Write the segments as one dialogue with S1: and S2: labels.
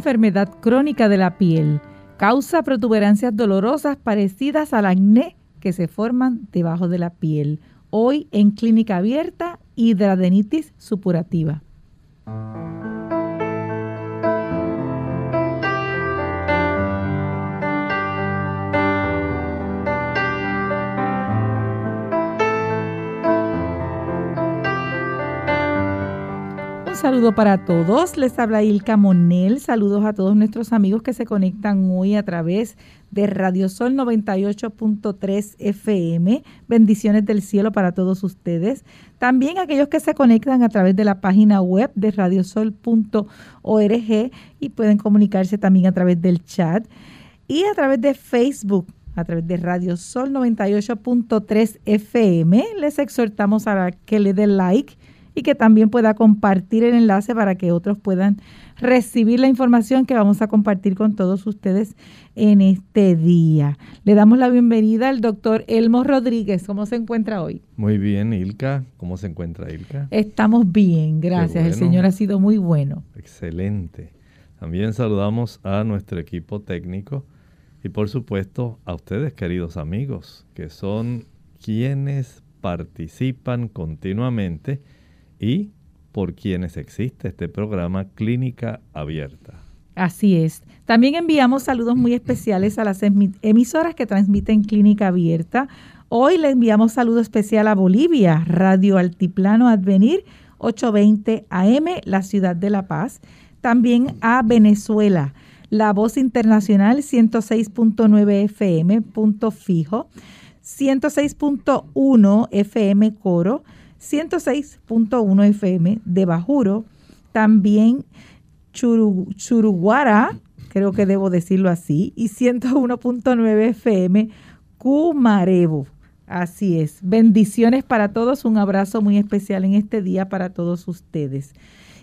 S1: Enfermedad crónica de la piel. Causa protuberancias dolorosas parecidas al acné que se forman debajo de la piel. Hoy en clínica abierta, hidradenitis supurativa. Saludo para todos. Les habla Ilka Monel. Saludos a todos nuestros amigos que se conectan hoy a través de Radio Sol 98.3 FM. Bendiciones del cielo para todos ustedes. También aquellos que se conectan a través de la página web de radiosol.org y pueden comunicarse también a través del chat y a través de Facebook a través de Radio Sol 98.3 FM. Les exhortamos a que le den like y que también pueda compartir el enlace para que otros puedan recibir la información que vamos a compartir con todos ustedes en este día. Le damos la bienvenida al doctor Elmo Rodríguez. ¿Cómo se encuentra hoy?
S2: Muy bien, Ilka. ¿Cómo se encuentra Ilka?
S1: Estamos bien, gracias. El Señor ha sido muy bueno.
S2: Excelente. También saludamos a nuestro equipo técnico y por supuesto a ustedes, queridos amigos, que son quienes participan continuamente y por quienes existe este programa Clínica Abierta.
S1: Así es. También enviamos saludos muy especiales a las emisoras que transmiten Clínica Abierta. Hoy le enviamos saludo especial a Bolivia, Radio Altiplano Advenir 820 AM, la ciudad de La Paz. También a Venezuela, La Voz Internacional 106.9 FM, punto fijo, 106.1 FM Coro, 106.1 FM de Bajuro, también Churuguara, creo que debo decirlo así, y 101.9 FM Cumarevo. Así es. Bendiciones para todos. Un abrazo muy especial en este día para todos ustedes.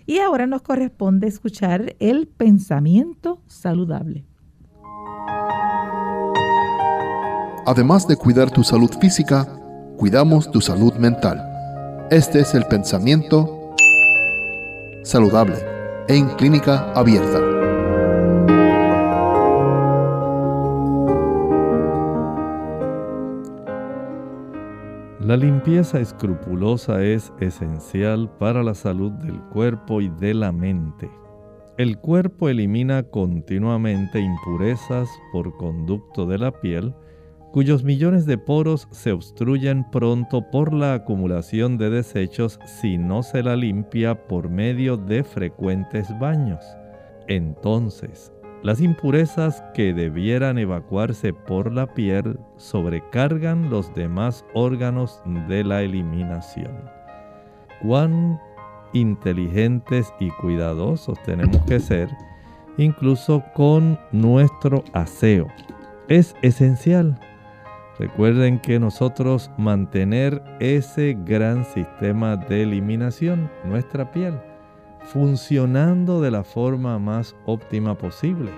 S1: Y ahora nos corresponde escuchar el pensamiento saludable.
S3: Además de cuidar tu salud física, cuidamos tu salud mental. Este es el pensamiento saludable en clínica abierta.
S2: La limpieza escrupulosa es esencial para la salud del cuerpo y de la mente. El cuerpo elimina continuamente impurezas por conducto de la piel, cuyos millones de poros se obstruyen pronto por la acumulación de desechos si no se la limpia por medio de frecuentes baños. Entonces, las impurezas que debieran evacuarse por la piel sobrecargan los demás órganos de la eliminación. Cuán inteligentes y cuidadosos tenemos que ser, incluso con nuestro aseo. Es esencial Recuerden que nosotros mantener ese gran sistema de eliminación, nuestra piel, funcionando de la forma más óptima posible,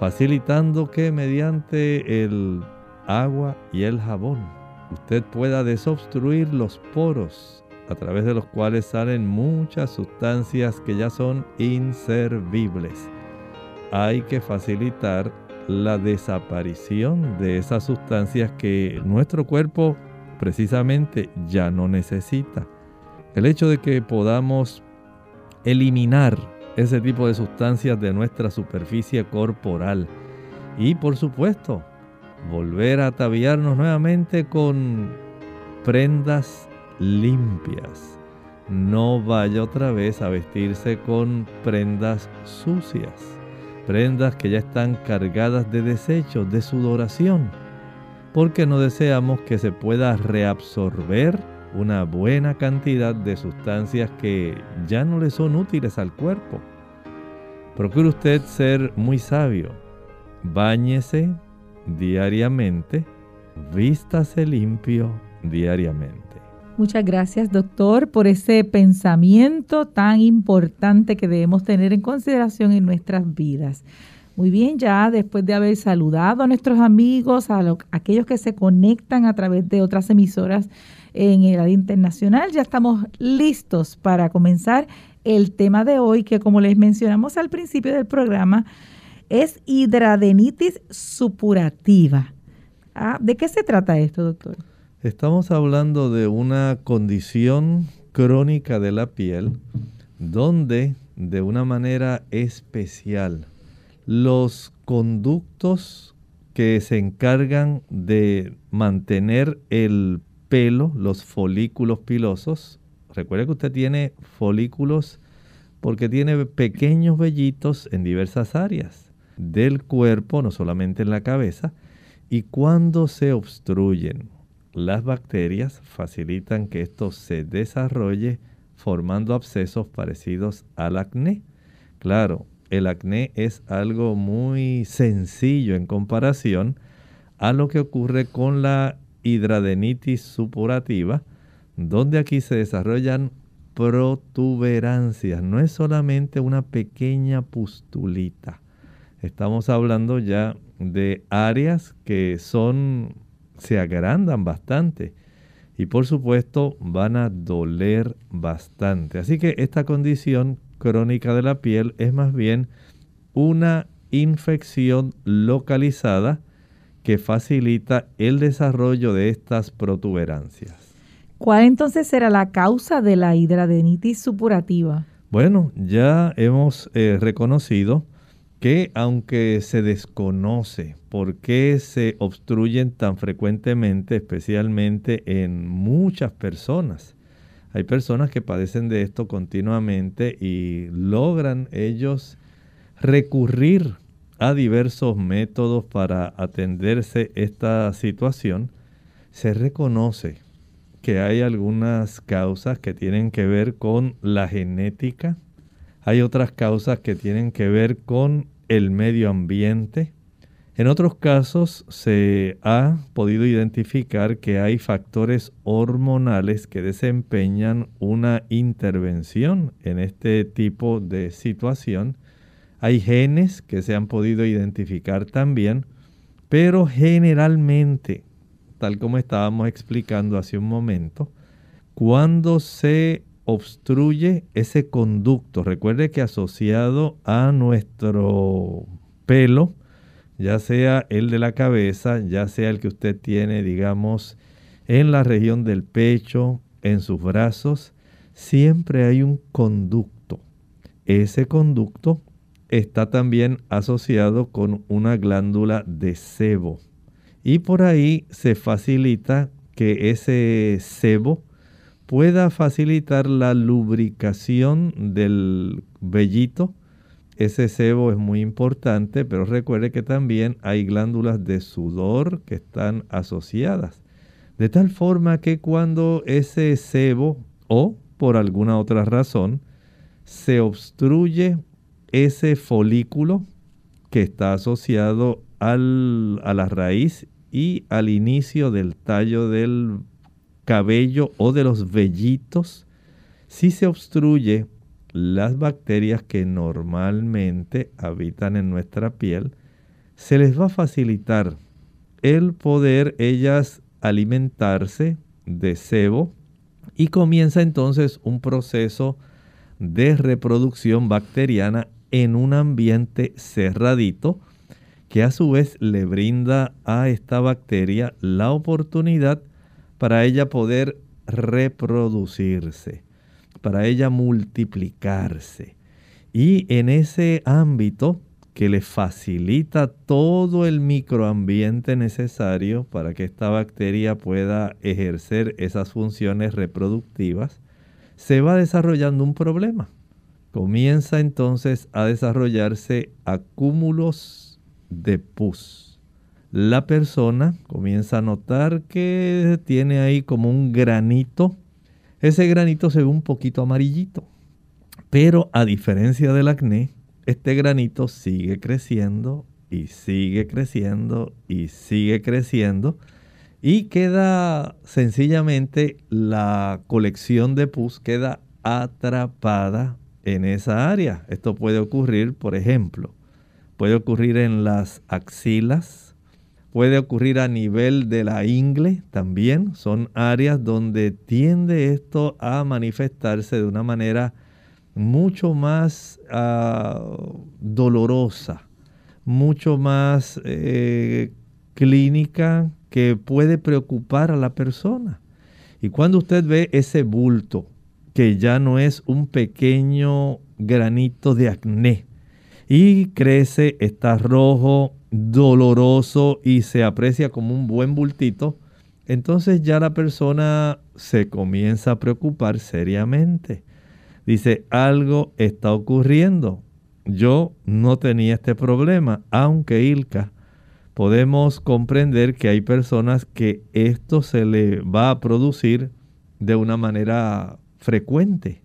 S2: facilitando que mediante el agua y el jabón usted pueda desobstruir los poros a través de los cuales salen muchas sustancias que ya son inservibles. Hay que facilitar la desaparición de esas sustancias que nuestro cuerpo precisamente ya no necesita. El hecho de que podamos eliminar ese tipo de sustancias de nuestra superficie corporal y por supuesto volver a ataviarnos nuevamente con prendas limpias, no vaya otra vez a vestirse con prendas sucias, prendas que ya están cargadas de desechos, de sudoración, porque no deseamos que se pueda reabsorber una buena cantidad de sustancias que ya no le son útiles al cuerpo. Procure usted ser muy sabio. Báñese diariamente, vístase limpio diariamente.
S1: Muchas gracias, doctor, por ese pensamiento tan importante que debemos tener en consideración en nuestras vidas. Muy bien, ya después de haber saludado a nuestros amigos, a, aquellos que se conectan a través de otras emisoras en el área internacional, ya estamos listos para comenzar el tema de hoy, que como les mencionamos al principio del programa, es hidradenitis supurativa. Ah, ¿De qué se trata esto, doctor?
S2: Estamos hablando de una condición crónica de la piel donde de una manera especial los conductos que se encargan de mantener el pelo, los folículos pilosos, recuerde que usted tiene folículos porque tiene pequeños vellitos en diversas áreas del cuerpo, no solamente en la cabeza, y cuando se obstruyen las bacterias facilitan que esto se desarrolle formando abscesos parecidos al acné. Claro, el acné es algo muy sencillo en comparación a lo que ocurre con la hidradenitis supurativa, donde aquí se desarrollan protuberancias. No es solamente una pequeña pustulita. Estamos hablando ya de áreas que son se agrandan bastante y por supuesto van a doler bastante. Así que esta condición crónica de la piel es más bien una infección localizada que facilita el desarrollo de estas protuberancias.
S1: ¿Cuál entonces será la causa de la hidradenitis supurativa?
S2: Bueno, ya hemos eh, reconocido que aunque se desconoce por qué se obstruyen tan frecuentemente, especialmente en muchas personas, hay personas que padecen de esto continuamente y logran ellos recurrir a diversos métodos para atenderse esta situación, se reconoce que hay algunas causas que tienen que ver con la genética, hay otras causas que tienen que ver con el medio ambiente. En otros casos se ha podido identificar que hay factores hormonales que desempeñan una intervención en este tipo de situación. Hay genes que se han podido identificar también, pero generalmente, tal como estábamos explicando hace un momento, cuando se obstruye ese conducto. Recuerde que asociado a nuestro pelo, ya sea el de la cabeza, ya sea el que usted tiene, digamos, en la región del pecho, en sus brazos, siempre hay un conducto. Ese conducto está también asociado con una glándula de sebo. Y por ahí se facilita que ese sebo pueda facilitar la lubricación del vellito. Ese sebo es muy importante, pero recuerde que también hay glándulas de sudor que están asociadas. De tal forma que cuando ese sebo o por alguna otra razón se obstruye ese folículo que está asociado al, a la raíz y al inicio del tallo del cabello o de los vellitos, si se obstruye las bacterias que normalmente habitan en nuestra piel, se les va a facilitar el poder ellas alimentarse de sebo y comienza entonces un proceso de reproducción bacteriana en un ambiente cerradito que a su vez le brinda a esta bacteria la oportunidad para ella poder reproducirse, para ella multiplicarse. Y en ese ámbito que le facilita todo el microambiente necesario para que esta bacteria pueda ejercer esas funciones reproductivas, se va desarrollando un problema. Comienza entonces a desarrollarse acúmulos de pus. La persona comienza a notar que tiene ahí como un granito. Ese granito se ve un poquito amarillito. Pero a diferencia del acné, este granito sigue creciendo y sigue creciendo y sigue creciendo y queda sencillamente la colección de pus queda atrapada en esa área. Esto puede ocurrir, por ejemplo, puede ocurrir en las axilas, puede ocurrir a nivel de la ingle también. Son áreas donde tiende esto a manifestarse de una manera mucho más ah, dolorosa, mucho más eh, clínica que puede preocupar a la persona. Y cuando usted ve ese bulto, que ya no es un pequeño granito de acné, y crece, está rojo, doloroso y se aprecia como un buen bultito, entonces ya la persona se comienza a preocupar seriamente. Dice, algo está ocurriendo. Yo no tenía este problema, aunque Ilka podemos comprender que hay personas que esto se le va a producir de una manera frecuente.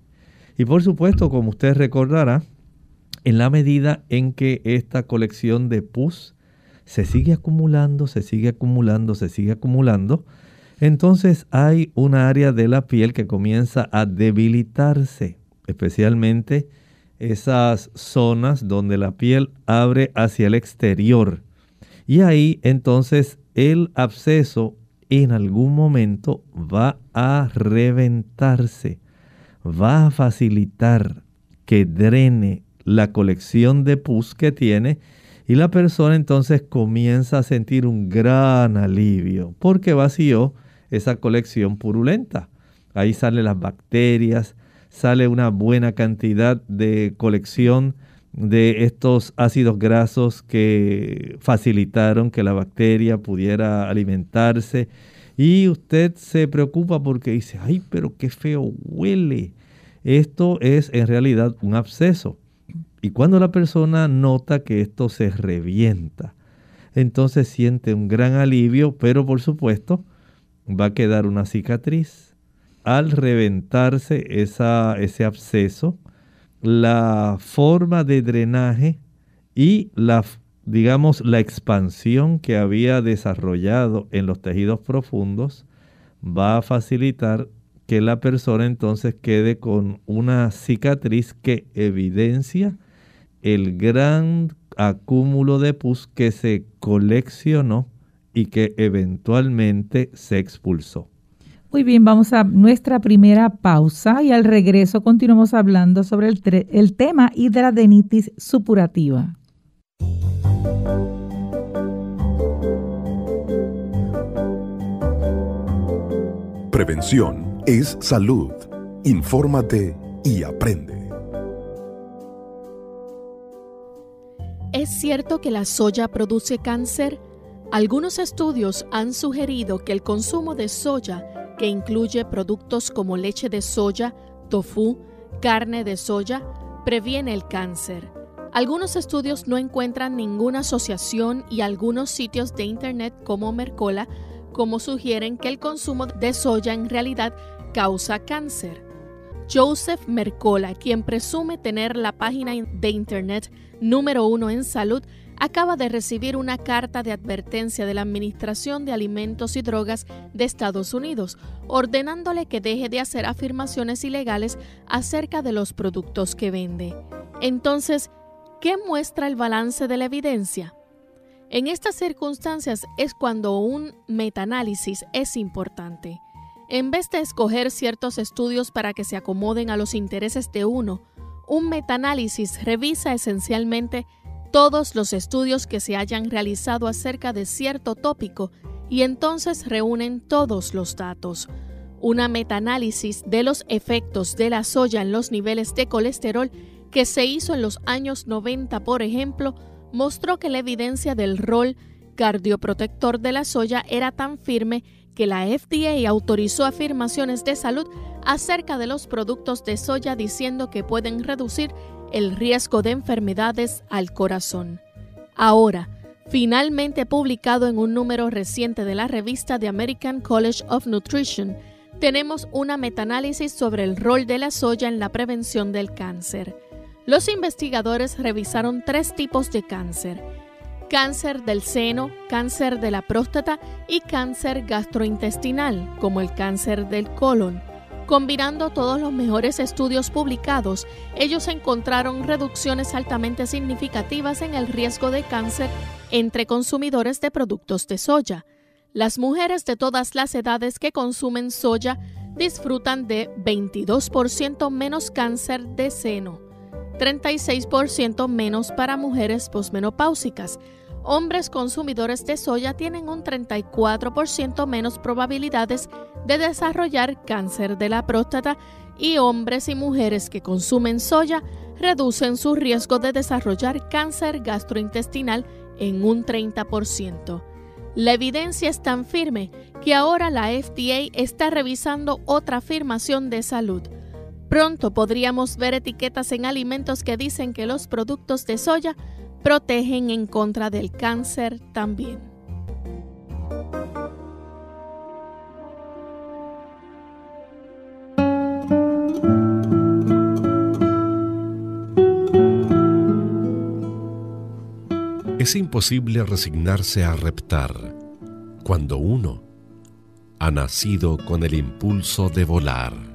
S2: Y por supuesto, como usted recordará, en la medida en que esta colección de pus se sigue acumulando, se sigue acumulando, se sigue acumulando, entonces hay una área de la piel que comienza a debilitarse, especialmente esas zonas donde la piel abre hacia el exterior. Y ahí entonces el absceso en algún momento va a reventarse, va a facilitar que drene la colección de pus que tiene y la persona entonces comienza a sentir un gran alivio porque vació esa colección purulenta. Ahí salen las bacterias, sale una buena cantidad de colección de estos ácidos grasos que facilitaron que la bacteria pudiera alimentarse. Y usted se preocupa porque dice, ay, pero qué feo huele. Esto es en realidad un absceso. Y cuando la persona nota que esto se revienta, entonces siente un gran alivio, pero por supuesto va a quedar una cicatriz. Al reventarse ese absceso, la forma de drenaje y la, digamos, la expansión que había desarrollado en los tejidos profundos va a facilitar que la persona entonces quede con una cicatriz que evidencia el gran acúmulo de pus que se coleccionó y que eventualmente se expulsó.
S1: Muy bien, vamos a nuestra primera pausa y al regreso continuamos hablando sobre el, el tema hidradenitis supurativa.
S4: Prevención es salud. Infórmate y aprende.
S5: ¿Es cierto que la soya produce cáncer? Algunos estudios han sugerido que el consumo de soya que incluye productos como leche de soya, tofu, carne de soya, previene el cáncer. Algunos estudios no encuentran ninguna asociación y algunos sitios de internet como Mercola como sugieren que el consumo de soya en realidad causa cáncer. Joseph Mercola, quien presume tener la página de internet número uno en salud, acaba de recibir una carta de advertencia de la Administración de Alimentos y Drogas de Estados Unidos, ordenándole que deje de hacer afirmaciones ilegales acerca de los productos que vende. Entonces, ¿qué muestra el balance de la evidencia? En estas circunstancias es cuando un metaanálisis es importante. En vez de escoger ciertos estudios para que se acomoden a los intereses de uno, un metaanálisis revisa esencialmente todos los estudios que se hayan realizado acerca de cierto tópico y entonces reúnen todos los datos. Una metaanálisis de los efectos de la soya en los niveles de colesterol que se hizo en los años 90, por ejemplo, mostró que la evidencia del rol cardioprotector de la soya era tan firme que la FDA autorizó afirmaciones de salud acerca de los productos de soya diciendo que pueden reducir el riesgo de enfermedades al corazón. Ahora, finalmente publicado en un número reciente de la revista The American College of Nutrition, tenemos una metaanálisis sobre el rol de la soya en la prevención del cáncer. Los investigadores revisaron tres tipos de cáncer cáncer del seno, cáncer de la próstata y cáncer gastrointestinal, como el cáncer del colon. Combinando todos los mejores estudios publicados, ellos encontraron reducciones altamente significativas en el riesgo de cáncer entre consumidores de productos de soya. Las mujeres de todas las edades que consumen soya disfrutan de 22% menos cáncer de seno, 36% menos para mujeres posmenopáusicas, hombres consumidores de soya tienen un 34% menos probabilidades de desarrollar cáncer de la próstata y hombres y mujeres que consumen soya reducen su riesgo de desarrollar cáncer gastrointestinal en un 30%. La evidencia es tan firme que ahora la FDA está revisando otra afirmación de salud. Pronto podríamos ver etiquetas en alimentos que dicen que los productos de soya protegen en contra del cáncer también.
S6: Es imposible resignarse a reptar cuando uno ha nacido con el impulso de volar.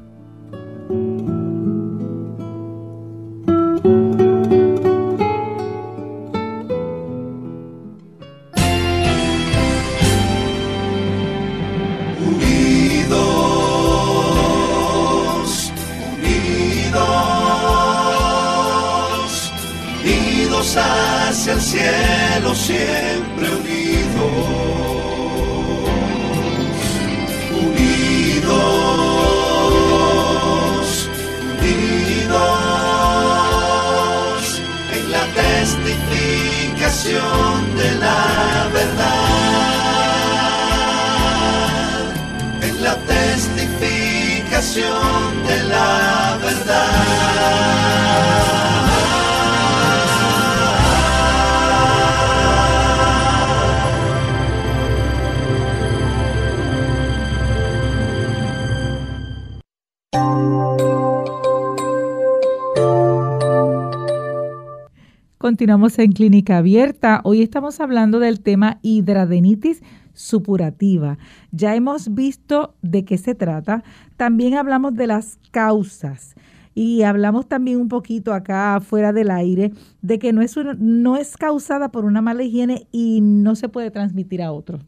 S1: En Clínica Abierta. Hoy estamos hablando del tema hidradenitis supurativa. Ya hemos visto de qué se trata. También hablamos de las causas. Y hablamos también un poquito acá fuera del aire de que no es, no es causada por una mala higiene y no se puede transmitir a otro.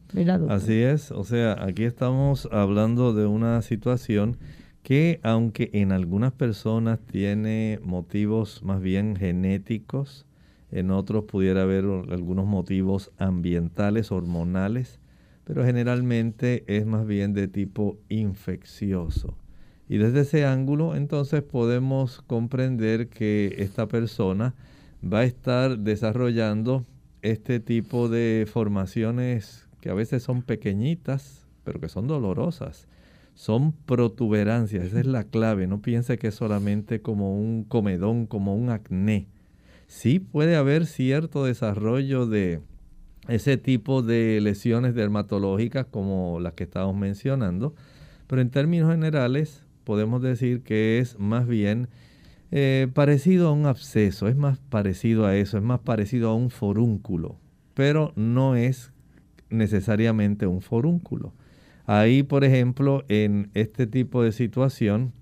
S2: Así es. O sea, aquí estamos hablando de una situación que aunque en algunas personas tiene motivos más bien genéticos, en otros pudiera haber algunos motivos ambientales, hormonales, pero generalmente es más bien de tipo infeccioso. Y desde ese ángulo entonces podemos comprender que esta persona va a estar desarrollando este tipo de formaciones que a veces son pequeñitas, pero que son dolorosas. Son protuberancias, esa es la clave. No piense que es solamente como un comedón, como un acné sí puede haber cierto desarrollo de ese tipo de lesiones dermatológicas como las que estamos mencionando, pero en términos generales podemos decir que es más bien eh, parecido a un absceso, es más parecido a eso, es más parecido a un forúnculo, pero no es necesariamente un forúnculo. Ahí, por ejemplo, en este tipo de situación,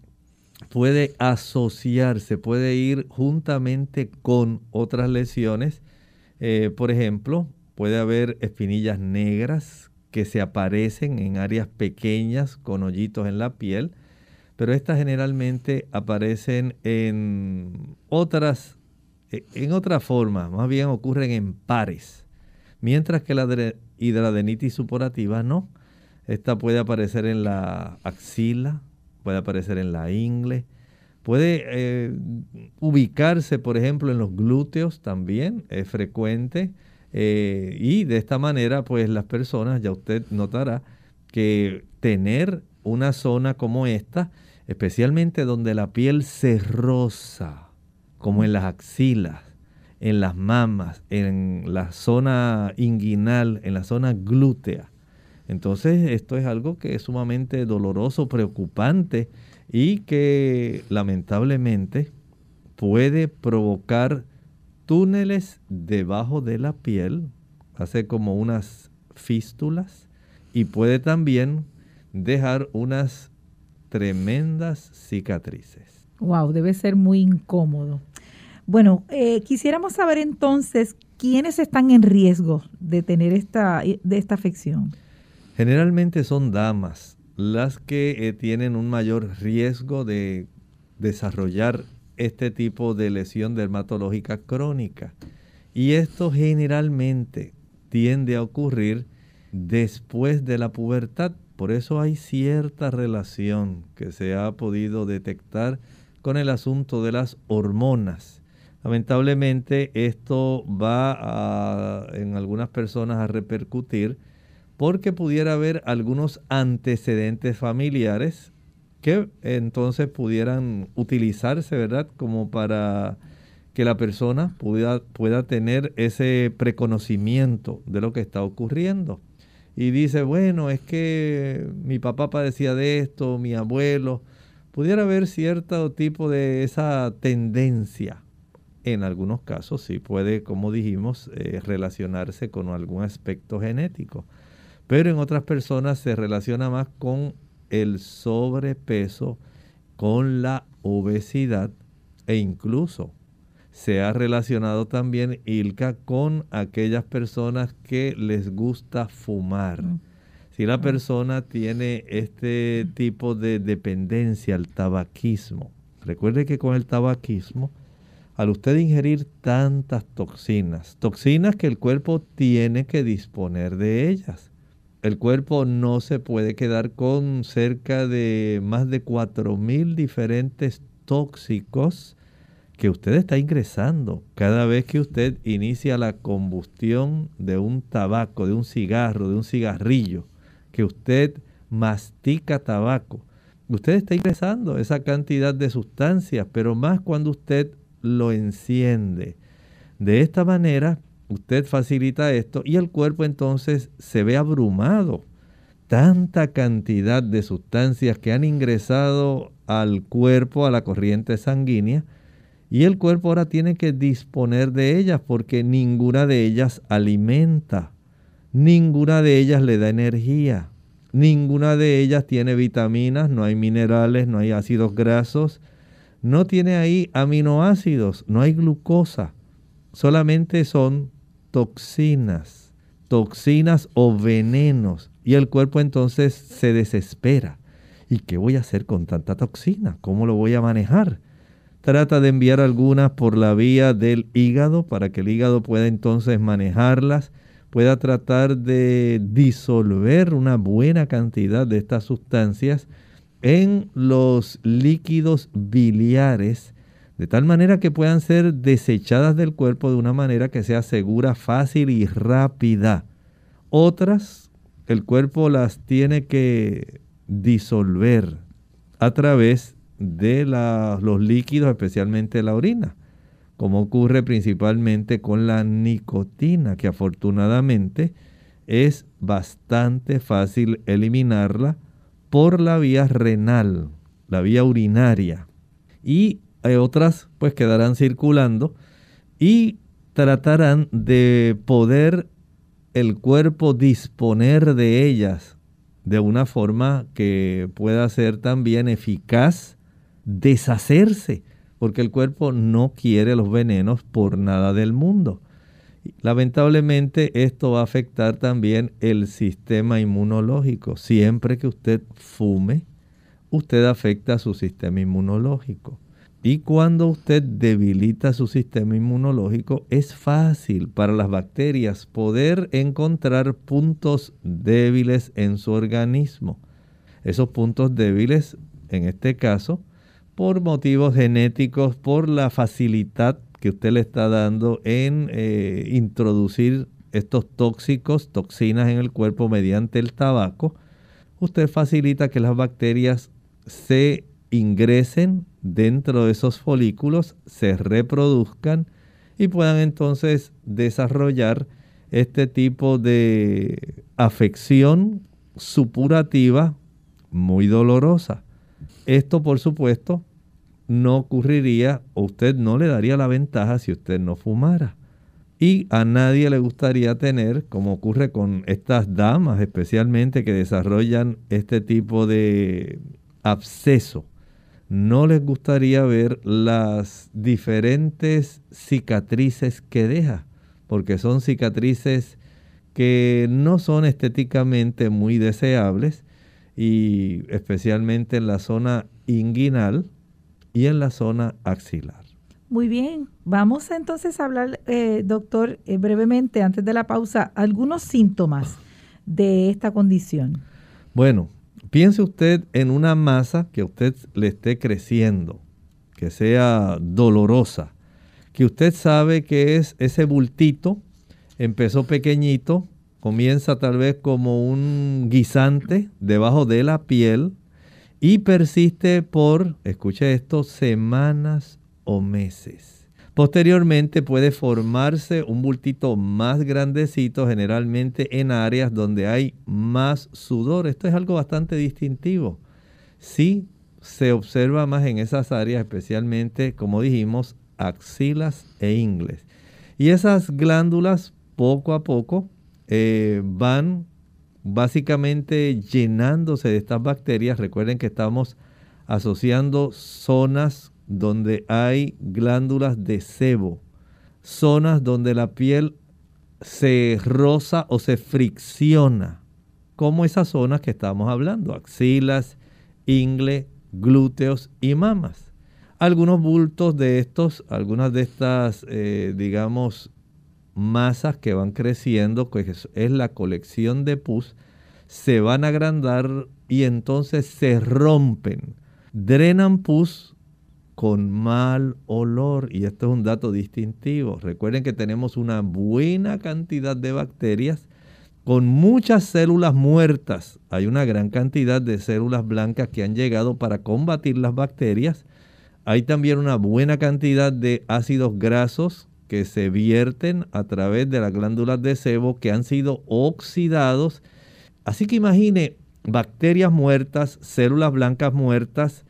S2: puede asociarse, puede ir juntamente con otras lesiones. Eh, por ejemplo, puede haber espinillas negras que se aparecen en áreas pequeñas con hoyitos en la piel, pero estas generalmente aparecen en otras, e, en otra forma, más bien ocurren en pares, mientras que la hidradenitis supurativa no. Esta puede aparecer en la axila, puede aparecer en la ingle, puede eh, ubicarse, por ejemplo, en los glúteos también, es frecuente. Eh, y de esta manera, pues las personas, ya usted notará, que tener una zona como esta, especialmente donde la piel se rosa, como en las axilas, en las mamas, en la zona inguinal, en la zona glútea. Entonces esto es algo que es sumamente doloroso, preocupante y que lamentablemente puede provocar túneles debajo de la piel, hace como unas fístulas y puede también dejar unas tremendas cicatrices.
S1: Wow, debe ser muy incómodo. Bueno, eh, quisiéramos saber entonces quiénes están en riesgo de tener esta, de esta afección.
S2: Generalmente son damas las que eh, tienen un mayor riesgo de desarrollar este tipo de lesión dermatológica crónica. Y esto generalmente tiende a ocurrir después de la pubertad. Por eso hay cierta relación que se ha podido detectar con el asunto de las hormonas. Lamentablemente esto va a, en algunas personas a repercutir porque pudiera haber algunos antecedentes familiares que entonces pudieran utilizarse, ¿verdad? Como para que la persona pueda, pueda tener ese preconocimiento de lo que está ocurriendo. Y dice, bueno, es que mi papá padecía de esto, mi abuelo. Pudiera haber cierto tipo de esa tendencia. En algunos casos sí puede, como dijimos, eh, relacionarse con algún aspecto genético. Pero en otras personas se relaciona más con el sobrepeso, con la obesidad e incluso se ha relacionado también Ilka con aquellas personas que les gusta fumar. Mm. Si la mm. persona tiene este tipo de dependencia al tabaquismo, recuerde que con el tabaquismo, al usted ingerir tantas toxinas, toxinas que el cuerpo tiene que disponer de ellas, el cuerpo no se puede quedar con cerca de más de 4.000 diferentes tóxicos que usted está ingresando cada vez que usted inicia la combustión de un tabaco, de un cigarro, de un cigarrillo, que usted mastica tabaco. Usted está ingresando esa cantidad de sustancias, pero más cuando usted lo enciende. De esta manera, usted facilita esto y el cuerpo entonces se ve abrumado. Tanta cantidad de sustancias que han ingresado al cuerpo, a la corriente sanguínea, y el cuerpo ahora tiene que disponer de ellas porque ninguna de ellas alimenta, ninguna de ellas le da energía, ninguna de ellas tiene vitaminas, no hay minerales, no hay ácidos grasos, no tiene ahí aminoácidos, no hay glucosa, solamente son toxinas, toxinas o venenos. Y el cuerpo entonces se desespera. ¿Y qué voy a hacer con tanta toxina? ¿Cómo lo voy a manejar? Trata de enviar algunas por la vía del hígado para que el hígado pueda entonces manejarlas, pueda tratar de disolver una buena cantidad de estas sustancias en los líquidos biliares de tal manera que puedan ser desechadas del cuerpo de una manera que sea segura, fácil y rápida. Otras, el cuerpo las tiene que disolver a través de los líquidos, especialmente la orina, como ocurre principalmente con la nicotina, que afortunadamente es bastante fácil eliminarla por la vía renal, la vía urinaria. Y otras pues quedarán circulando y tratarán de poder el cuerpo disponer de ellas de una forma que pueda ser también eficaz deshacerse, porque el cuerpo no quiere los venenos por nada del mundo. Lamentablemente esto va a afectar también el sistema inmunológico. Siempre que usted fume, usted afecta su sistema inmunológico. Y cuando usted debilita su sistema inmunológico, es fácil para las bacterias poder encontrar puntos débiles en su organismo. Esos puntos débiles, en este caso, por motivos genéticos, por la facilidad que usted le está dando en eh, introducir estos tóxicos, toxinas en el cuerpo mediante el tabaco, usted facilita que las bacterias se ingresen dentro de esos folículos, se reproduzcan y puedan entonces desarrollar este tipo de afección supurativa muy dolorosa. Esto, por supuesto, no ocurriría o usted no le daría la ventaja si usted no fumara. Y a nadie le gustaría tener, como ocurre con estas damas especialmente que desarrollan este tipo de absceso, no les gustaría ver las diferentes cicatrices que deja, porque son cicatrices que no son estéticamente muy deseables y especialmente en la zona inguinal y en la zona axilar.
S1: Muy bien, vamos entonces a hablar, eh, doctor, eh, brevemente, antes de la pausa, algunos síntomas de esta condición.
S2: Bueno, piense usted en una masa que usted le esté creciendo, que sea dolorosa, que usted sabe que es ese bultito, empezó pequeñito, comienza tal vez como un guisante debajo de la piel y persiste por, escuche esto, semanas o meses. Posteriormente puede formarse un bultito más grandecito, generalmente en áreas donde hay más sudor. Esto es algo bastante distintivo. Sí se observa más en esas áreas, especialmente, como dijimos, axilas e ingles. Y esas glándulas poco a poco eh, van básicamente llenándose de estas bacterias. Recuerden que estamos asociando zonas donde hay glándulas de sebo, zonas donde la piel se roza o se fricciona, como esas zonas que estamos hablando, axilas, ingle, glúteos y mamas. Algunos bultos de estos, algunas de estas, eh, digamos, masas que van creciendo, que es la colección de pus, se van a agrandar y entonces se rompen, drenan pus con mal olor. Y esto es un dato distintivo. Recuerden que tenemos una buena cantidad de bacterias con muchas células muertas. Hay una gran cantidad de células blancas que han llegado para combatir las bacterias. Hay también una buena cantidad de ácidos grasos que se vierten a través de las glándulas de sebo que han sido oxidados. Así que imagine bacterias muertas, células blancas muertas,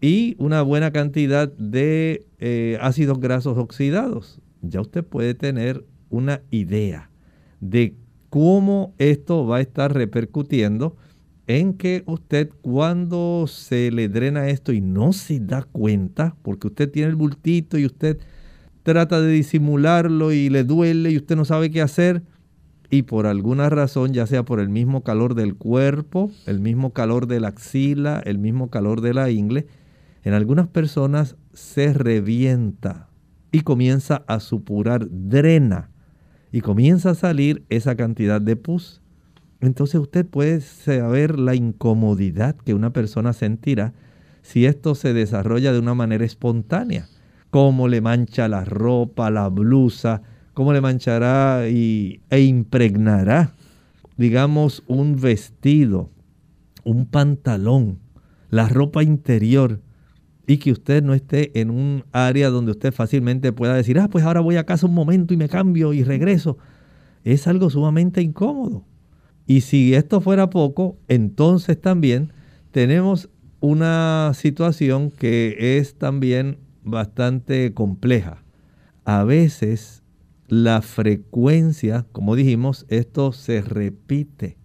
S2: y una buena cantidad de eh, ácidos grasos oxidados. Ya usted puede tener una idea de cómo esto va a estar repercutiendo en que usted cuando se le drena esto y no se da cuenta, porque usted tiene el bultito y usted trata de disimularlo y le duele y usted no sabe qué hacer, y por alguna razón, ya sea por el mismo calor del cuerpo, el mismo calor de la axila, el mismo calor de la ingle, en algunas personas se revienta y comienza a supurar, drena y comienza a salir esa cantidad de pus. Entonces usted puede saber la incomodidad que una persona sentirá si esto se desarrolla de una manera espontánea. Cómo le mancha la ropa, la blusa, cómo le manchará y, e impregnará, digamos, un vestido, un pantalón, la ropa interior y que usted no esté en un área donde usted fácilmente pueda decir, ah, pues ahora voy a casa un momento y me cambio y regreso. Es algo sumamente incómodo. Y si esto fuera poco, entonces también tenemos una situación que es también bastante compleja. A veces la frecuencia, como dijimos, esto se repite.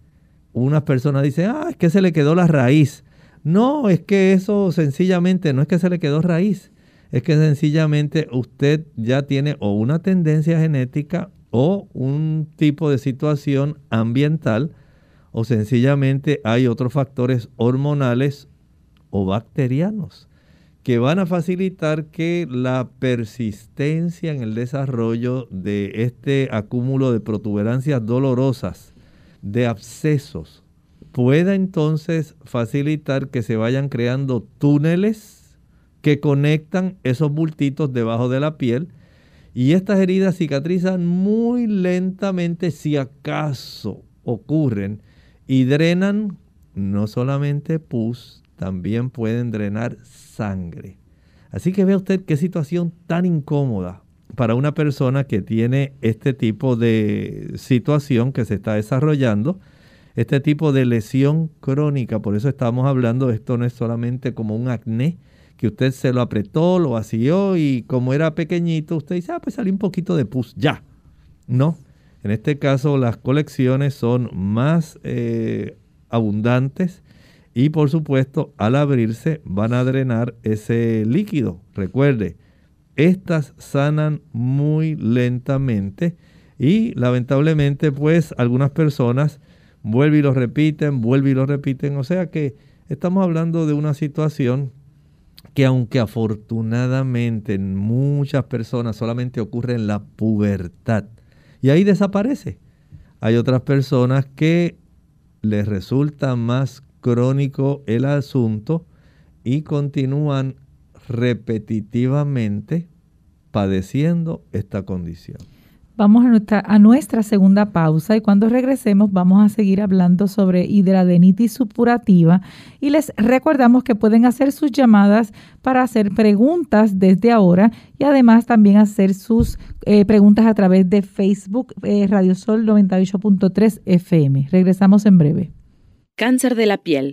S2: Unas personas dicen, ah, es que se le quedó la raíz. No, es que eso sencillamente no es que se le quedó raíz, es que sencillamente usted ya tiene o una tendencia genética o un tipo de situación ambiental o sencillamente hay otros factores hormonales o bacterianos que van a facilitar que la persistencia en el desarrollo de este acúmulo de protuberancias dolorosas, de abscesos, pueda entonces facilitar que se vayan creando túneles que conectan esos bultitos debajo de la piel y estas heridas cicatrizan muy lentamente si acaso ocurren y drenan no solamente pus, también pueden drenar sangre. Así que vea usted qué situación tan incómoda para una persona que tiene este tipo de situación que se está desarrollando, este tipo de lesión crónica. Por eso estamos hablando, esto no es solamente como un acné, que usted se lo apretó, lo vació y como era pequeñito, usted dice, ah, pues salió un poquito de pus, ya. No, en este caso las colecciones son más eh, abundantes y por supuesto al abrirse van a drenar ese líquido. Recuerde, estas sanan muy lentamente y lamentablemente pues algunas personas vuelven y lo repiten, vuelven y lo repiten. O sea que estamos hablando de una situación que aunque afortunadamente en muchas personas solamente ocurre en la pubertad y ahí desaparece. Hay otras personas que les resulta más crónico el asunto y continúan repetitivamente padeciendo esta condición.
S1: Vamos a nuestra, segunda pausa y cuando regresemos vamos a seguir hablando sobre hidradenitis supurativa y les recordamos que pueden hacer sus llamadas para hacer preguntas desde ahora y además también hacer sus eh, preguntas a través de Facebook eh, Radio Sol 98.3 FM. Regresamos en breve.
S7: Cáncer de la piel.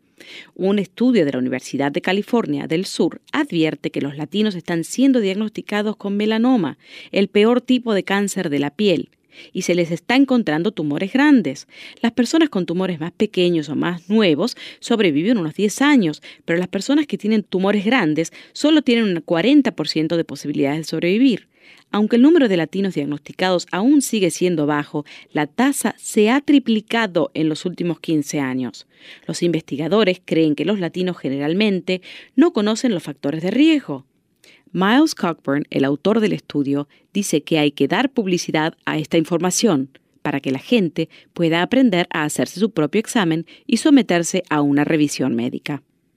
S7: Un estudio de la Universidad de California del Sur advierte que los latinos están siendo diagnosticados con melanoma, el peor tipo de cáncer de la piel y se les está encontrando tumores grandes. Las personas con tumores más pequeños o más nuevos sobreviven unos 10 años, pero las personas que tienen tumores grandes solo tienen un 40% de posibilidades de sobrevivir. Aunque el número de latinos diagnosticados aún sigue siendo bajo, la tasa se ha triplicado en los últimos 15 años. Los investigadores creen que los latinos generalmente no conocen los factores de riesgo. Miles Cockburn, el autor del estudio, dice que hay que dar publicidad a esta información para que la gente pueda aprender a hacerse su propio examen y someterse a una revisión médica.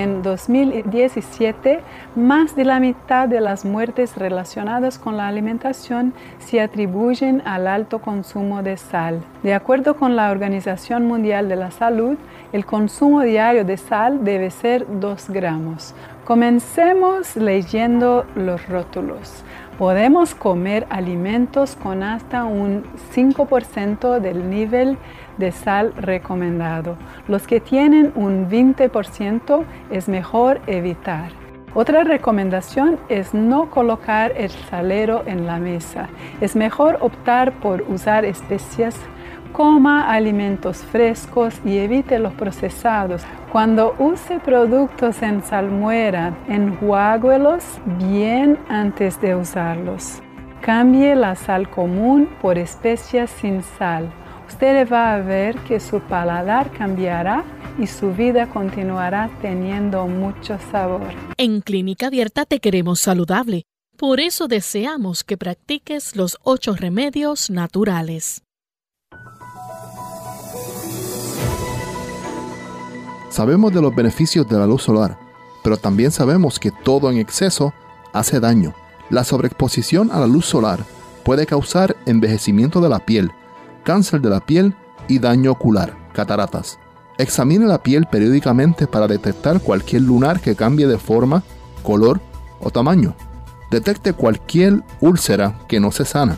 S8: En 2017, más de la mitad de las muertes relacionadas con la alimentación se atribuyen al alto consumo de sal. De acuerdo con la Organización Mundial de la Salud, el consumo diario de sal debe ser 2 gramos. Comencemos leyendo los rótulos. Podemos comer alimentos con hasta un 5% del nivel de sal recomendado. Los que tienen un 20% es mejor evitar. Otra recomendación es no colocar el salero en la mesa. Es mejor optar por usar especias coma alimentos frescos y evite los procesados. Cuando use productos en salmuera, enjuáguelos bien antes de usarlos. Cambie la sal común por especias sin sal usted va a ver que su paladar cambiará y su vida continuará teniendo mucho sabor.
S5: En Clínica Abierta te queremos saludable. Por eso deseamos que practiques los ocho remedios naturales.
S3: Sabemos de los beneficios de la luz solar, pero también sabemos que todo en exceso hace daño. La sobreexposición a la luz solar puede causar envejecimiento de la piel, cáncer de la piel y daño ocular, cataratas. Examine la piel periódicamente para detectar cualquier lunar que cambie de forma, color o tamaño. Detecte cualquier úlcera que no se sana.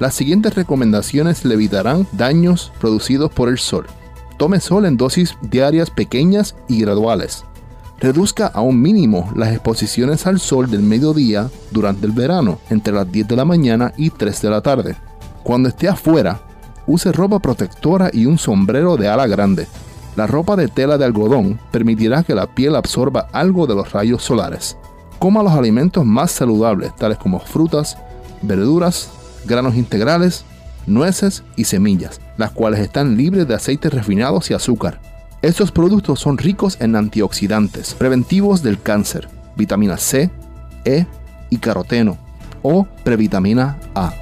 S3: Las siguientes recomendaciones le evitarán daños producidos por el sol. Tome sol en dosis diarias pequeñas y graduales. Reduzca a un mínimo las exposiciones al sol del mediodía durante el verano, entre las 10 de la mañana y 3 de la tarde. Cuando esté afuera, use ropa protectora y un sombrero de ala grande. La ropa de tela de algodón permitirá que la piel absorba algo de los rayos solares. Coma los alimentos más saludables, tales como frutas, verduras, granos integrales, nueces y semillas, las cuales están libres de aceites refinados y azúcar. Estos productos son ricos en antioxidantes, preventivos del cáncer, vitamina C, E y caroteno o previtamina A.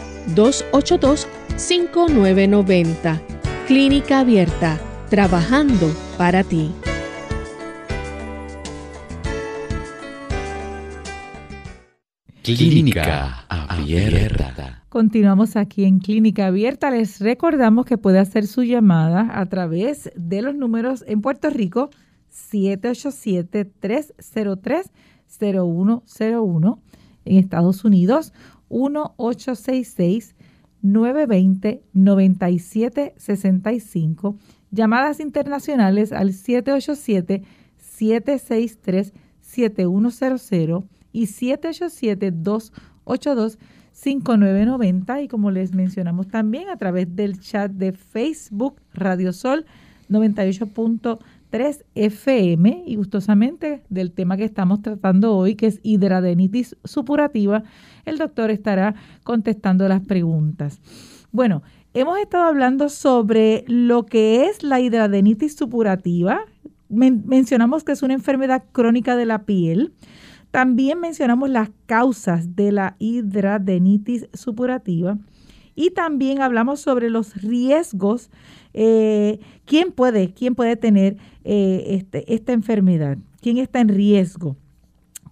S5: 787-282-5990. Clínica Abierta, trabajando para ti.
S9: Clínica Abierta.
S1: Continuamos aquí en Clínica Abierta. Les recordamos que puede hacer su llamada a través de los números en Puerto Rico 787-303-0101. En Estados Unidos 1866-920-9765. Llamadas internacionales al 787-763-7100 y 787-282. 5990 y como les mencionamos también a través del chat de Facebook Radio Sol 98.3 FM y gustosamente del tema que estamos tratando hoy que es hidradenitis supurativa, el doctor estará contestando las preguntas. Bueno, hemos estado hablando sobre lo que es la hidradenitis supurativa. mencionamos que es una enfermedad crónica de la piel también mencionamos las causas de la hidradenitis supurativa y también hablamos sobre los riesgos. Eh, ¿Quién puede, quién puede tener eh, este, esta enfermedad? ¿Quién está en riesgo?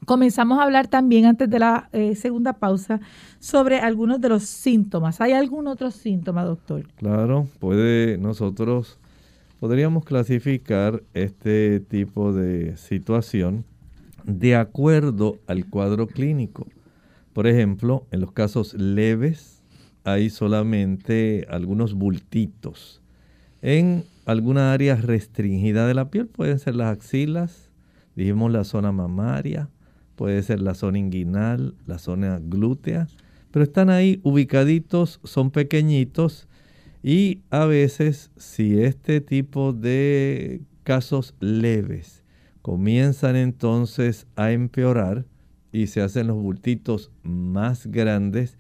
S1: Comenzamos a hablar también antes de la eh, segunda pausa sobre algunos de los síntomas. ¿Hay algún otro síntoma, doctor?
S2: Claro, puede nosotros podríamos clasificar este tipo de situación de acuerdo al cuadro clínico. Por ejemplo, en los casos leves hay solamente algunos bultitos. En alguna área restringida de la piel pueden ser las axilas, dijimos la zona mamaria, puede ser la zona inguinal, la zona glútea, pero están ahí ubicaditos, son pequeñitos y a veces si este tipo de casos leves comienzan entonces a empeorar y se hacen los bultitos más grandes,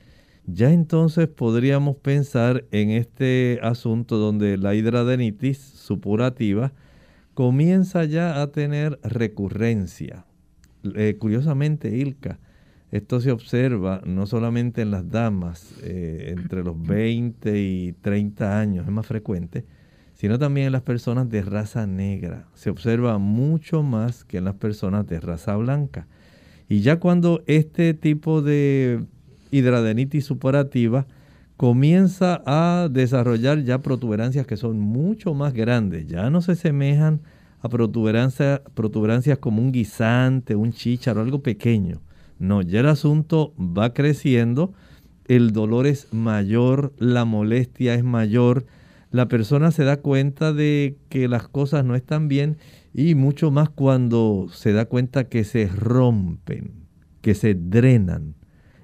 S2: ya entonces podríamos pensar en este asunto donde la hidradenitis supurativa comienza ya a tener recurrencia. Eh, curiosamente, Ilka, esto se observa no solamente en las damas eh, entre los 20 y 30 años, es más frecuente, sino también en las personas de raza negra. Se observa mucho más que en las personas de raza blanca. Y ya cuando este tipo de hidradenitis superativa comienza a desarrollar ya protuberancias que son mucho más grandes, ya no se semejan a protuberancias, protuberancias como un guisante, un chícharo, algo pequeño. No, ya el asunto va creciendo, el dolor es mayor, la molestia es mayor, la persona se da cuenta de que las cosas no están bien y mucho más cuando se da cuenta que se rompen, que se drenan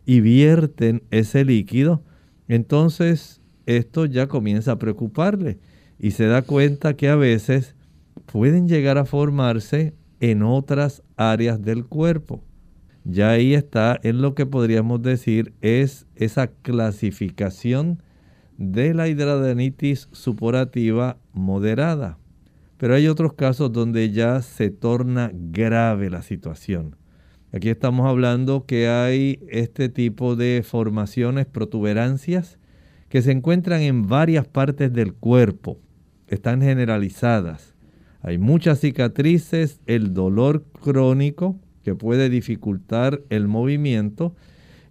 S2: y vierten ese líquido, entonces esto ya comienza a preocuparle y se da cuenta que a veces pueden llegar a formarse en otras áreas del cuerpo. Ya ahí está en lo que podríamos decir es esa clasificación de la hidradenitis supurativa moderada. Pero hay otros casos donde ya se torna grave la situación. Aquí estamos hablando que hay este tipo de formaciones, protuberancias, que se encuentran en varias partes del cuerpo. están generalizadas. Hay muchas cicatrices, el dolor crónico que puede dificultar el movimiento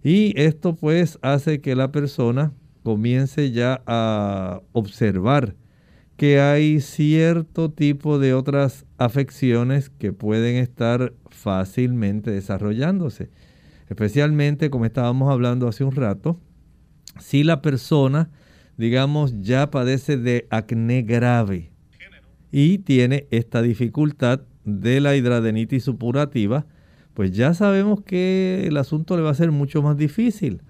S2: y esto pues hace que la persona comience ya a observar que hay cierto tipo de otras afecciones que pueden estar fácilmente desarrollándose. Especialmente, como estábamos hablando hace un rato, si la persona, digamos, ya padece de acné grave y tiene esta dificultad de la hidradenitis supurativa, pues ya sabemos que el asunto le va a ser mucho más difícil.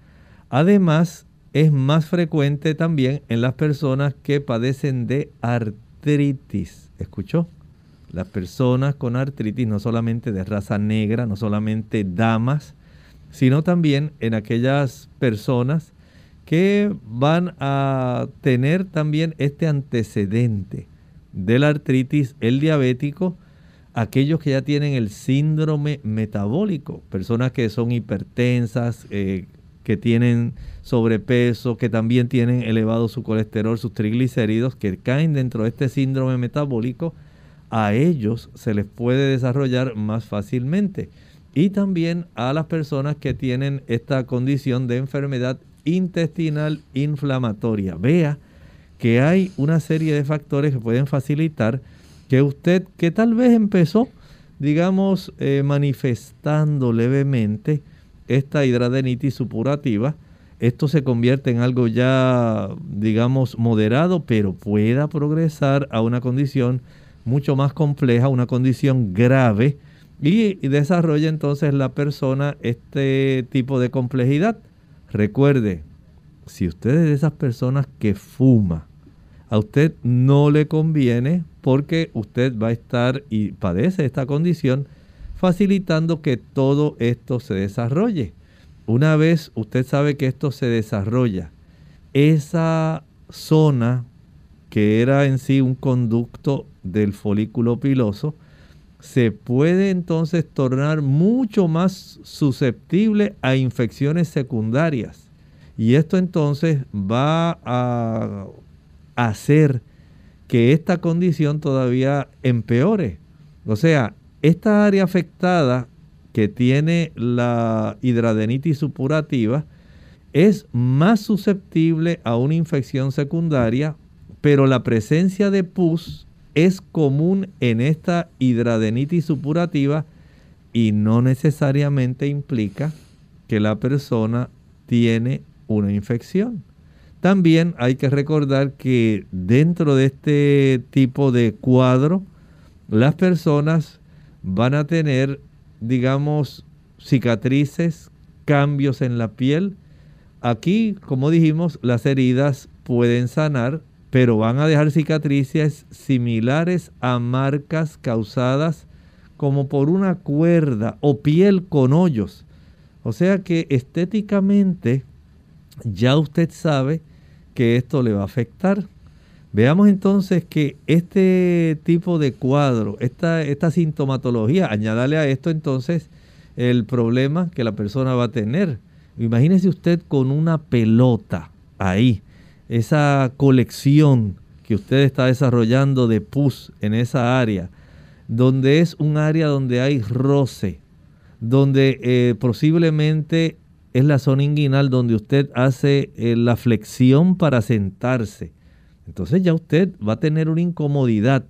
S2: Además, es más frecuente también en las personas que padecen de artritis. ¿Escuchó? Las personas con artritis, no solamente de raza negra, no solamente damas, sino también en aquellas personas que van a tener también este antecedente de la artritis, el diabético, aquellos que ya tienen el síndrome metabólico, personas que son hipertensas, eh, que tienen sobrepeso, que también tienen elevado su colesterol, sus triglicéridos, que caen dentro de este síndrome metabólico, a ellos se les puede desarrollar más fácilmente. Y también a las personas que tienen esta condición de enfermedad intestinal inflamatoria. Vea que hay una serie de factores que pueden facilitar que usted, que tal vez empezó, digamos, eh, manifestando levemente, esta hidradenitis supurativa, esto se convierte en algo ya, digamos, moderado, pero pueda progresar a una condición mucho más compleja, una condición grave, y, desarrolla entonces la persona este tipo de complejidad. Recuerde, si usted es de esas personas que fuma, a usted no le conviene porque usted va a estar y padece esta condición facilitando que todo esto se desarrolle. Una vez usted sabe que esto se desarrolla, esa zona que era en sí un conducto del folículo piloso, se puede entonces tornar mucho más susceptible a infecciones secundarias. Y esto entonces va a hacer que esta condición todavía empeore. O sea, esta área afectada que tiene la hidradenitis supurativa es más susceptible a una infección secundaria, pero la presencia de pus es común en esta hidradenitis supurativa y no necesariamente implica que la persona tiene una infección. También hay que recordar que dentro de este tipo de cuadro, las personas van a tener, digamos, cicatrices, cambios en la piel. Aquí, como dijimos, las heridas pueden sanar, pero van a dejar cicatrices similares a marcas causadas como por una cuerda o piel con hoyos. O sea que estéticamente ya usted sabe que esto le va a afectar. Veamos entonces que este tipo de cuadro, esta, sintomatología, añádale a esto entonces el problema que la persona va a tener. Imagínese usted con una pelota ahí, esa colección que usted está desarrollando de pus en esa área, donde es un área donde hay roce, donde eh, posiblemente es la zona inguinal donde usted hace eh, la flexión para sentarse. Entonces ya usted va a tener una incomodidad,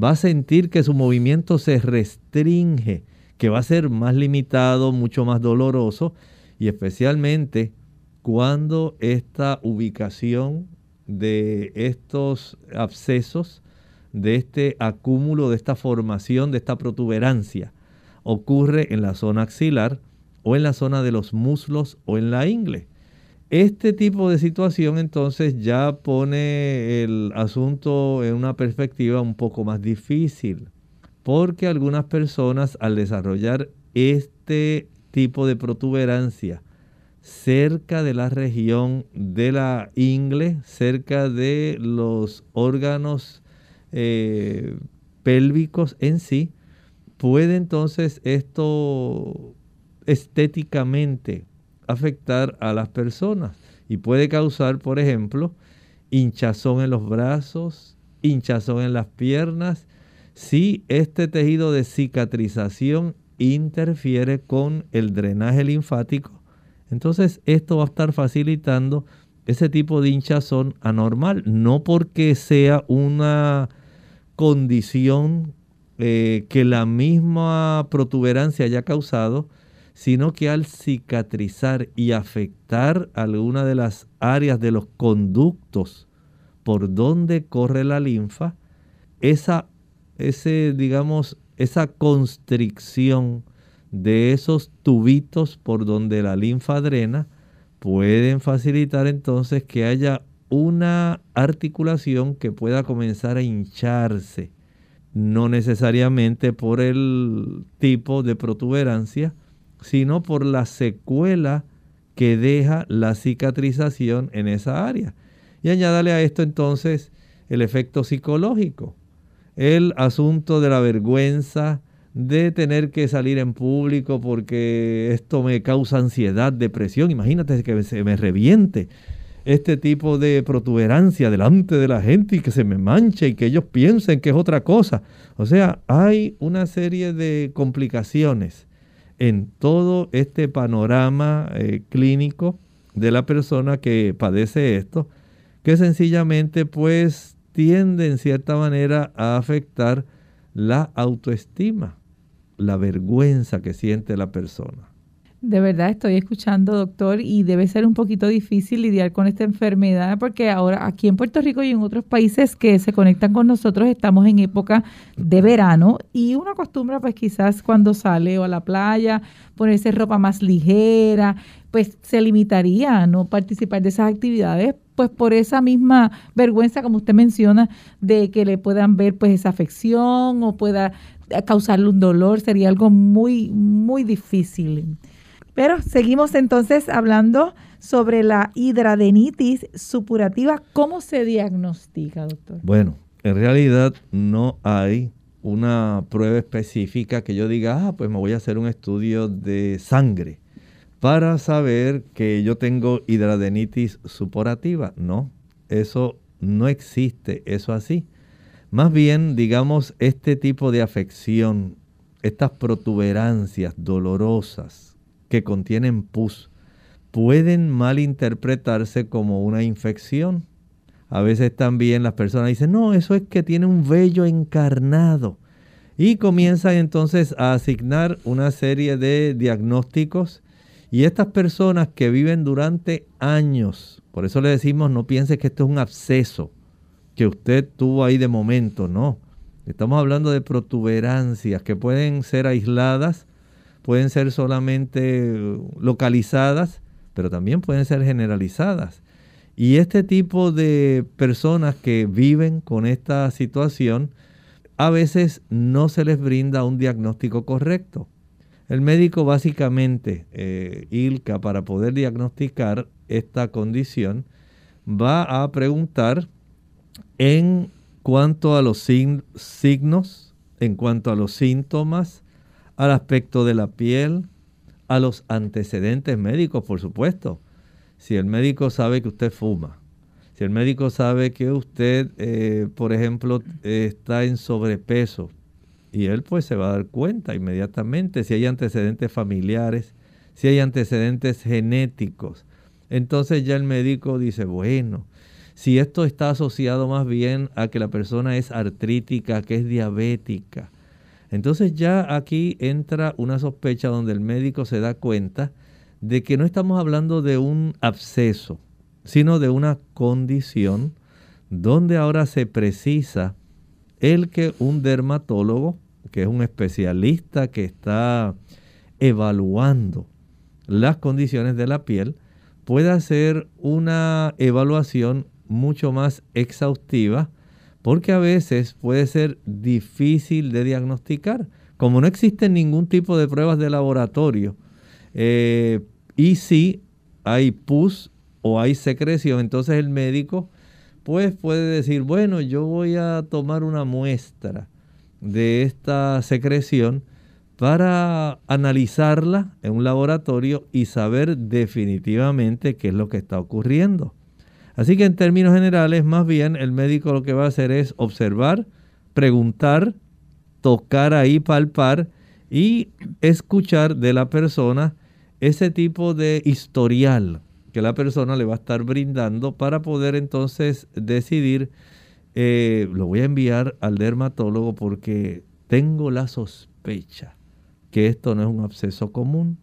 S2: va a sentir que su movimiento se restringe, que va a ser más limitado, mucho más doloroso y especialmente cuando esta ubicación de estos abscesos, de este acúmulo, de esta formación, de esta protuberancia, ocurre en la zona axilar, o en la zona de los muslos o en la ingle. Este tipo de situación entonces ya pone el asunto en una perspectiva un poco más difícil, porque algunas personas al desarrollar este tipo de protuberancia cerca de la región de la ingle, cerca de los órganos eh, pélvicos en sí, puede entonces esto estéticamente afectar a las personas. Y puede causar, por ejemplo, hinchazón en los brazos, hinchazón en las piernas, si este tejido de cicatrización interfiere con el drenaje linfático, entonces esto va a estar facilitando ese tipo de hinchazón anormal, no porque sea una condición eh, que la misma protuberancia haya causado, sino que al cicatrizar y afectar alguna de las áreas de los conductos por donde corre la linfa, esa, ese, digamos, esa constricción de esos tubitos por donde la linfa drena pueden facilitar entonces que haya una articulación que pueda comenzar a hincharse, no necesariamente por el tipo de protuberancia, sino por la secuela que deja la cicatrización en esa área. Y añádale a esto entonces el efecto psicológico, el asunto de la vergüenza, de tener que salir en público porque esto me causa ansiedad, depresión. Imagínate que se me reviente este tipo de protuberancia delante de la gente y que se me manche y que ellos piensen que es otra cosa. O sea, hay una serie de complicaciones en todo este panorama eh, clínico de la persona que padece esto, que sencillamente pues tiende en cierta manera a afectar la autoestima la vergüenza que siente la persona.
S1: De verdad estoy escuchando, doctor, y debe ser un poquito difícil lidiar con esta enfermedad porque ahora aquí en Puerto Rico y en otros países que se conectan con nosotros estamos en época de verano y uno acostumbra pues quizás cuando sale o a la playa ponerse ropa más ligera, pues se limitaría a no participar de esas actividades pues por esa misma vergüenza como usted menciona de que le puedan ver pues esa afección o pueda causarle un dolor, sería algo muy, muy difícil. Pero seguimos entonces hablando sobre la hidradenitis supurativa. ¿Cómo se diagnostica, doctor?
S2: Bueno, en realidad no hay una prueba específica que yo diga, ah, pues me voy a hacer un estudio de sangre para saber que yo tengo hidradenitis supurativa. No, eso no existe, eso así. Más bien, digamos, este tipo de afección, estas protuberancias dolorosas que contienen pus, pueden malinterpretarse como una infección. A veces también las personas dicen, no, eso es que tiene un vello encarnado. Y comienzan entonces a asignar una serie de diagnósticos. Y estas personas que viven durante años, por eso le decimos, no piense que esto es un absceso que usted tuvo ahí de momento, no. Estamos hablando de protuberancias que pueden ser aisladas, pueden ser solamente localizadas, pero también pueden ser generalizadas. Y este tipo de personas que viven con esta situación, a veces no se les brinda un diagnóstico correcto. El médico básicamente, eh, ILCA, para poder diagnosticar esta condición, va a preguntar en cuanto a los signos, en cuanto a los síntomas, al aspecto de la piel, a los antecedentes médicos, por supuesto. Si el médico sabe que usted fuma, si el médico sabe que usted, eh, por ejemplo, está en sobrepeso, y él pues se va a dar cuenta inmediatamente si hay antecedentes familiares, si hay antecedentes genéticos. Entonces ya el médico dice, bueno, si esto está asociado más bien a que la persona es artrítica, que es diabética, entonces ya aquí entra una sospecha donde el médico se da cuenta de que no estamos hablando de un absceso, sino de una condición donde ahora se precisa el que un dermatólogo, que es un especialista que está evaluando las condiciones de la piel, pueda hacer una evaluación mucho más exhaustiva porque a veces puede ser difícil de diagnosticar. Como no existen ningún tipo de pruebas de laboratorio eh, y si hay pus o hay secreción, entonces el médico pues puede decir, bueno, yo voy a tomar una muestra de esta secreción para analizarla en un laboratorio y saber definitivamente qué es lo que está ocurriendo. Así que en términos generales, más bien el médico lo que va a hacer es observar, preguntar, tocar ahí, palpar y escuchar de la persona ese tipo de historial que la persona le va a estar brindando para poder entonces decidir, eh, lo voy a enviar al dermatólogo porque tengo la sospecha que esto no es un absceso común,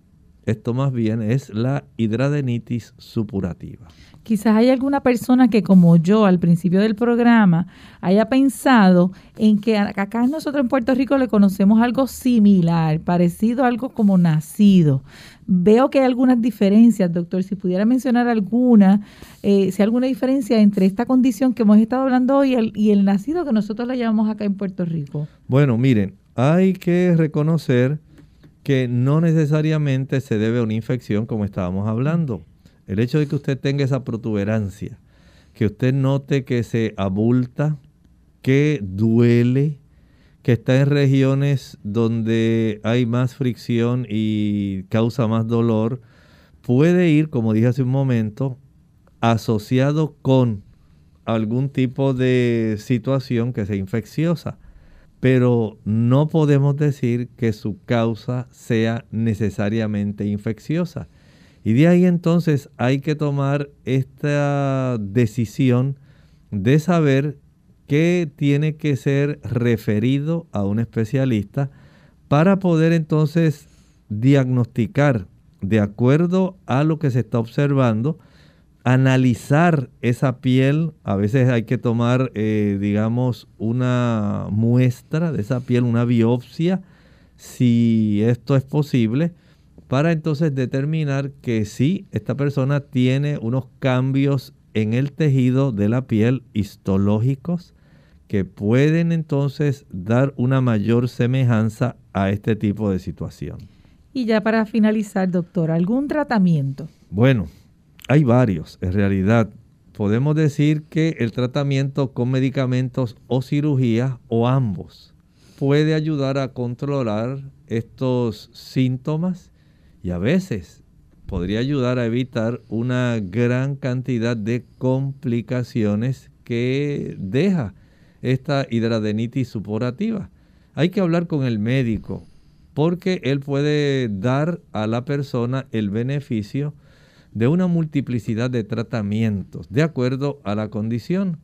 S2: esto más bien es la hidradenitis supurativa.
S1: Quizás hay alguna persona que como yo al principio del programa haya pensado en que acá nosotros en Puerto Rico le conocemos algo similar, parecido a algo como nacido. Veo que hay algunas diferencias, doctor. Si pudiera mencionar alguna, eh, si hay alguna diferencia entre esta condición que hemos estado hablando hoy y el, y el nacido que nosotros la llamamos acá en Puerto Rico.
S2: Bueno, miren, hay que reconocer que no necesariamente se debe a una infección como estábamos hablando. El hecho de que usted tenga esa protuberancia, que usted note que se abulta, que duele, que está en regiones donde hay más fricción y causa más dolor, puede ir, como dije hace un momento, asociado con algún tipo de situación que sea infecciosa pero no podemos decir que su causa sea necesariamente infecciosa. Y de ahí entonces hay que tomar esta decisión de saber qué tiene que ser referido a un especialista para poder entonces diagnosticar de acuerdo a lo que se está observando analizar esa piel. A veces hay que tomar, eh, digamos, una muestra de esa piel, una biopsia, si esto es posible, para entonces determinar que sí, esta persona tiene unos cambios en el tejido de la piel histológicos que pueden entonces dar una mayor semejanza a este tipo de situación.
S1: Y ya para finalizar, doctor, ¿algún tratamiento?
S2: Bueno, hay varios, en realidad. Podemos decir que el tratamiento con medicamentos o cirugía o ambos puede ayudar a controlar estos síntomas y a veces podría ayudar a evitar una gran cantidad de complicaciones que deja esta hidradenitis supurativa. Hay que hablar con el médico porque él puede dar a la persona el beneficio de una multiplicidad de tratamientos de acuerdo a la condición.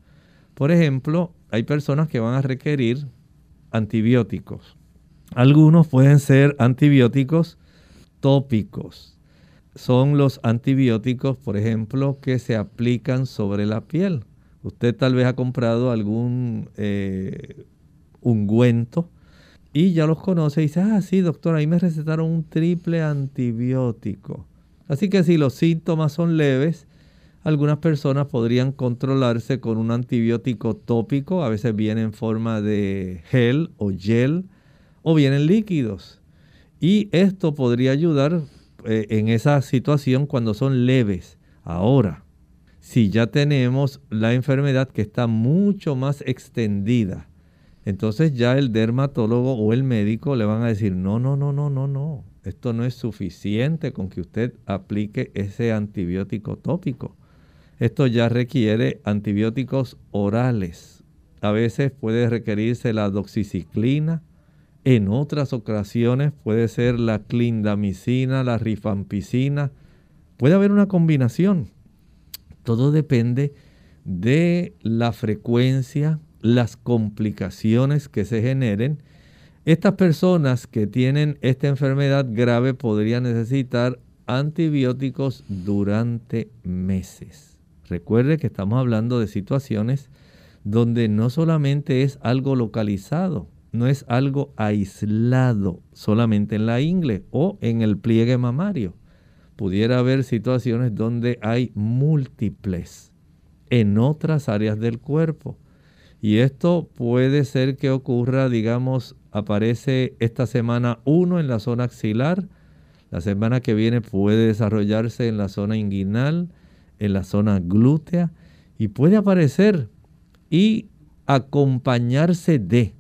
S2: Por ejemplo, hay personas que van a requerir antibióticos. Algunos pueden ser antibióticos tópicos. Son los antibióticos, por ejemplo, que se aplican sobre la piel. Usted tal vez ha comprado algún eh, ungüento y ya los conoce y dice, ah, sí, doctor, ahí me recetaron un triple antibiótico. Así que si los síntomas son leves, algunas personas podrían controlarse con un antibiótico tópico, a veces viene en forma de gel o gel, o vienen líquidos. Y esto podría ayudar eh, en esa situación cuando son leves. Ahora, si ya tenemos la enfermedad que está mucho más extendida, entonces ya el dermatólogo o el médico le van a decir, no, no, no, no, no, no. Esto no es suficiente con que usted aplique ese antibiótico tópico. Esto ya requiere antibióticos orales. A veces puede requerirse la doxiciclina. En otras ocasiones puede ser la clindamicina, la rifampicina. Puede haber una combinación. Todo depende de la frecuencia, las complicaciones que se generen estas personas que tienen esta enfermedad grave podrían necesitar antibióticos durante meses. Recuerde que estamos hablando de situaciones donde no solamente es algo localizado, no es algo aislado solamente en la ingle o en el pliegue mamario. Pudiera haber situaciones donde hay múltiples en otras áreas del cuerpo. Y esto puede ser que ocurra, digamos, aparece esta semana uno en la zona axilar, la semana que viene puede desarrollarse en la zona inguinal, en la zona glútea y puede aparecer y acompañarse de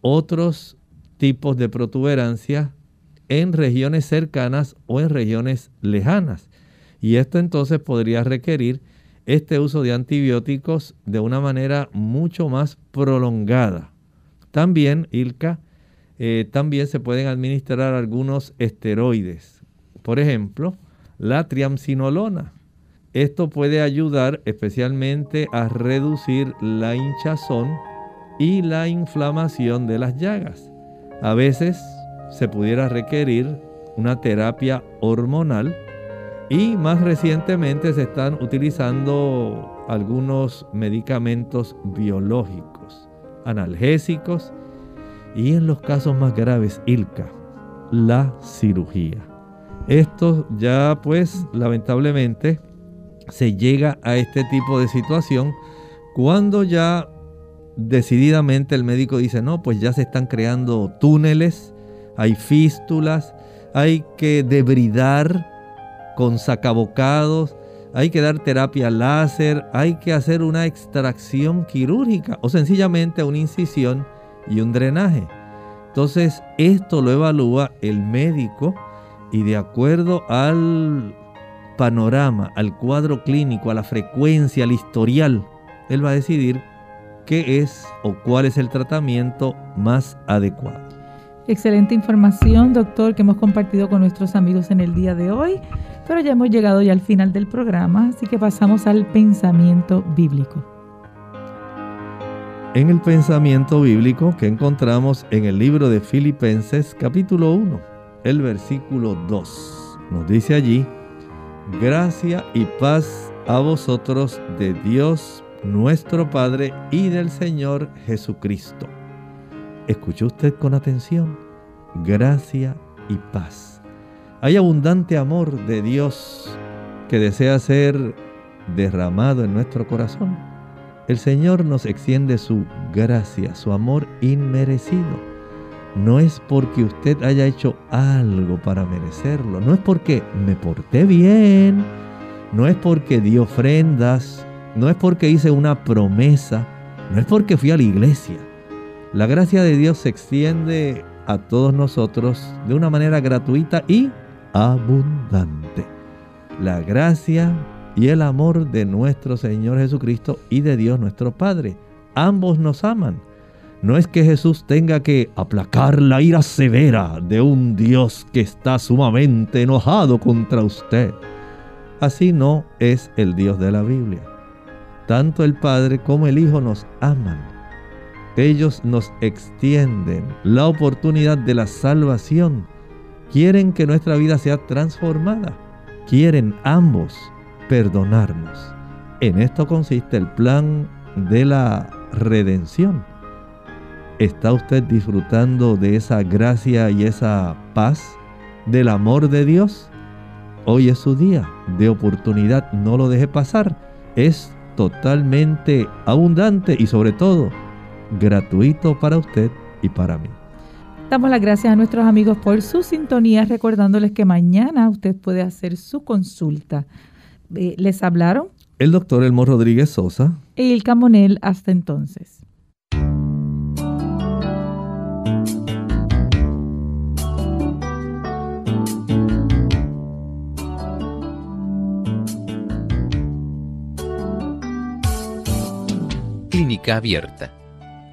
S2: otros tipos de protuberancia en regiones cercanas o en regiones lejanas. Y esto entonces podría requerir este uso de antibióticos de una manera mucho más prolongada. También, Ilka, eh, también se pueden administrar algunos esteroides. Por ejemplo, la triamcinolona. Esto puede ayudar especialmente a reducir la hinchazón y la inflamación de las llagas. A veces se pudiera requerir una terapia hormonal y más recientemente se están utilizando algunos medicamentos biológicos, analgésicos y en los casos más graves, ILCA, la cirugía. Esto ya pues lamentablemente se llega a este tipo de situación cuando ya decididamente el médico dice, no, pues ya se están creando túneles, hay fístulas, hay que debridar con sacabocados, hay que dar terapia láser, hay que hacer una extracción quirúrgica o sencillamente una incisión y un drenaje. Entonces esto lo evalúa el médico y de acuerdo al panorama, al cuadro clínico, a la frecuencia, al historial, él va a decidir qué es o cuál es el tratamiento más adecuado.
S1: Excelente información, doctor, que hemos compartido con nuestros amigos en el día de hoy, pero ya hemos llegado ya al final del programa, así que pasamos al pensamiento bíblico.
S2: En el pensamiento bíblico que encontramos en el libro de Filipenses capítulo 1, el versículo 2, nos dice allí, gracia y paz a vosotros de Dios nuestro Padre y del Señor Jesucristo. Escuche usted con atención. Gracia y paz. Hay abundante amor de Dios que desea ser derramado en nuestro corazón. El Señor nos extiende su gracia, su amor inmerecido. No es porque usted haya hecho algo para merecerlo, no es porque me porté bien, no es porque di ofrendas, no es porque hice una promesa, no es porque fui a la iglesia. La gracia de Dios se extiende a todos nosotros de una manera gratuita y abundante. La gracia y el amor de nuestro Señor Jesucristo y de Dios nuestro Padre. Ambos nos aman. No es que Jesús tenga que aplacar la ira severa de un Dios que está sumamente enojado contra usted. Así no es el Dios de la Biblia. Tanto el Padre como el Hijo nos aman. Ellos nos extienden la oportunidad de la salvación. Quieren que nuestra vida sea transformada. Quieren ambos perdonarnos. En esto consiste el plan de la redención. ¿Está usted disfrutando de esa gracia y esa paz del amor de Dios? Hoy es su día de oportunidad, no lo deje pasar. Es totalmente abundante y sobre todo gratuito para usted y para mí.
S1: Damos las gracias a nuestros amigos por su sintonía, recordándoles que mañana usted puede hacer su consulta. Eh, ¿Les hablaron?
S2: El doctor Elmo Rodríguez Sosa.
S1: Y el Camonel hasta entonces.
S9: Clínica abierta.